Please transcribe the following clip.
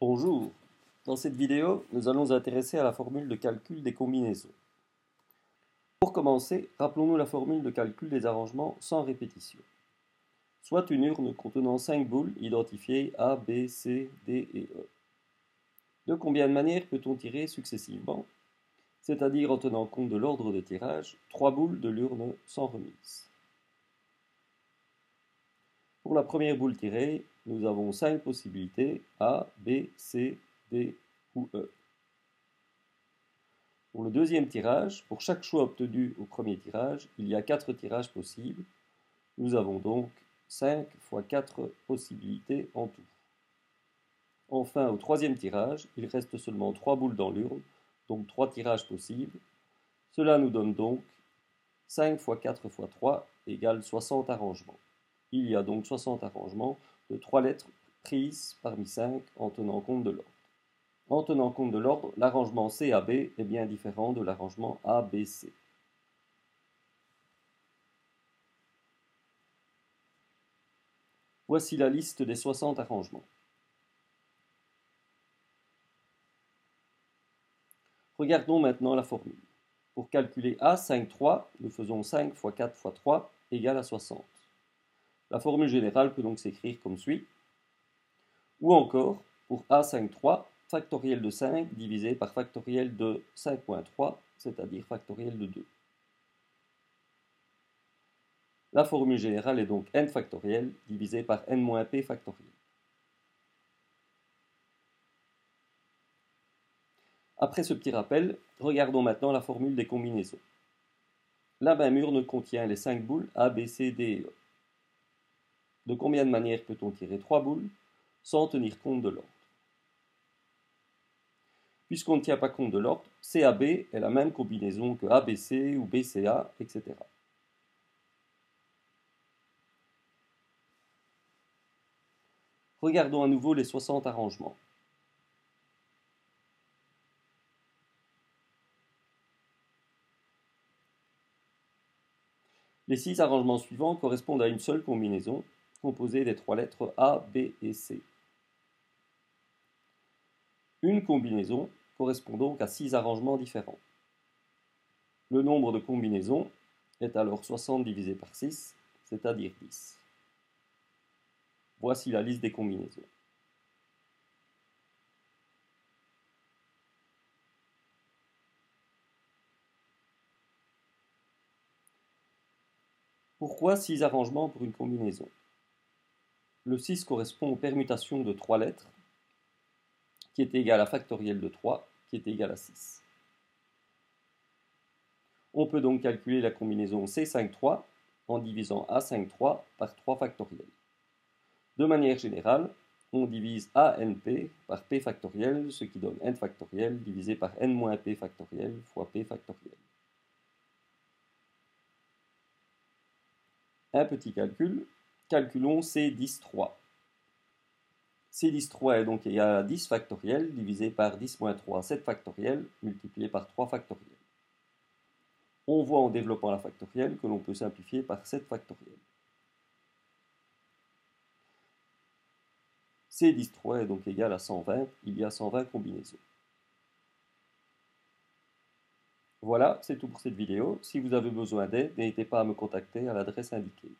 Bonjour, dans cette vidéo, nous allons nous intéresser à la formule de calcul des combinaisons. Pour commencer, rappelons-nous la formule de calcul des arrangements sans répétition. Soit une urne contenant 5 boules identifiées A, B, C, D et E. De combien de manières peut-on tirer successivement? C'est-à-dire en tenant compte de l'ordre de tirage, 3 boules de l'urne sans remise. Pour la première boule tirée, nous avons 5 possibilités A, B, C, D ou E. Pour le deuxième tirage, pour chaque choix obtenu au premier tirage, il y a 4 tirages possibles. Nous avons donc 5 fois 4 possibilités en tout. Enfin, au troisième tirage, il reste seulement 3 boules dans l'urne, donc 3 tirages possibles. Cela nous donne donc 5 fois 4 fois 3 égale 60 arrangements. Il y a donc 60 arrangements de 3 lettres prises parmi 5 en tenant compte de l'ordre. En tenant compte de l'ordre, l'arrangement CAB est bien différent de l'arrangement ABC. Voici la liste des 60 arrangements. Regardons maintenant la formule. Pour calculer A, 5, 3, nous faisons 5 fois 4 fois 3 égale à 60. La formule générale peut donc s'écrire comme suit. Ou encore, pour A5,3, factoriel de 5 divisé par factoriel de 5.3, c'est-à-dire factoriel de 2. La formule générale est donc n factoriel divisé par n-p factoriel. Après ce petit rappel, regardons maintenant la formule des combinaisons. La même urne contient les 5 boules A, B, C, D et E. De combien de manières peut-on tirer trois boules sans tenir compte de l'ordre? Puisqu'on ne tient pas compte de l'ordre, CAB est la même combinaison que ABC ou BCA, etc. Regardons à nouveau les 60 arrangements. Les six arrangements suivants correspondent à une seule combinaison, composé des trois lettres A, B et C. Une combinaison correspond donc à six arrangements différents. Le nombre de combinaisons est alors 60 divisé par 6, c'est-à-dire 10. Voici la liste des combinaisons. Pourquoi 6 arrangements pour une combinaison? Le 6 correspond aux permutations de 3 lettres, qui est égal à factoriel de 3, qui est égal à 6. On peut donc calculer la combinaison C5,3 en divisant A5,3 par 3 factoriels. De manière générale, on divise ANP par P factoriel, ce qui donne N factoriel divisé par N-P factoriel fois P factoriel. Un petit calcul, calculons C10,3. C10,3 est donc égal à 10 factoriel divisé par 10 moins 3, 7 factoriel, multiplié par 3 factoriel. On voit en développant la factorielle que l'on peut simplifier par 7 factoriel. C10,3 est donc égal à 120, il y a 120 combinaisons. Voilà, c'est tout pour cette vidéo. Si vous avez besoin d'aide, n'hésitez pas à me contacter à l'adresse indiquée.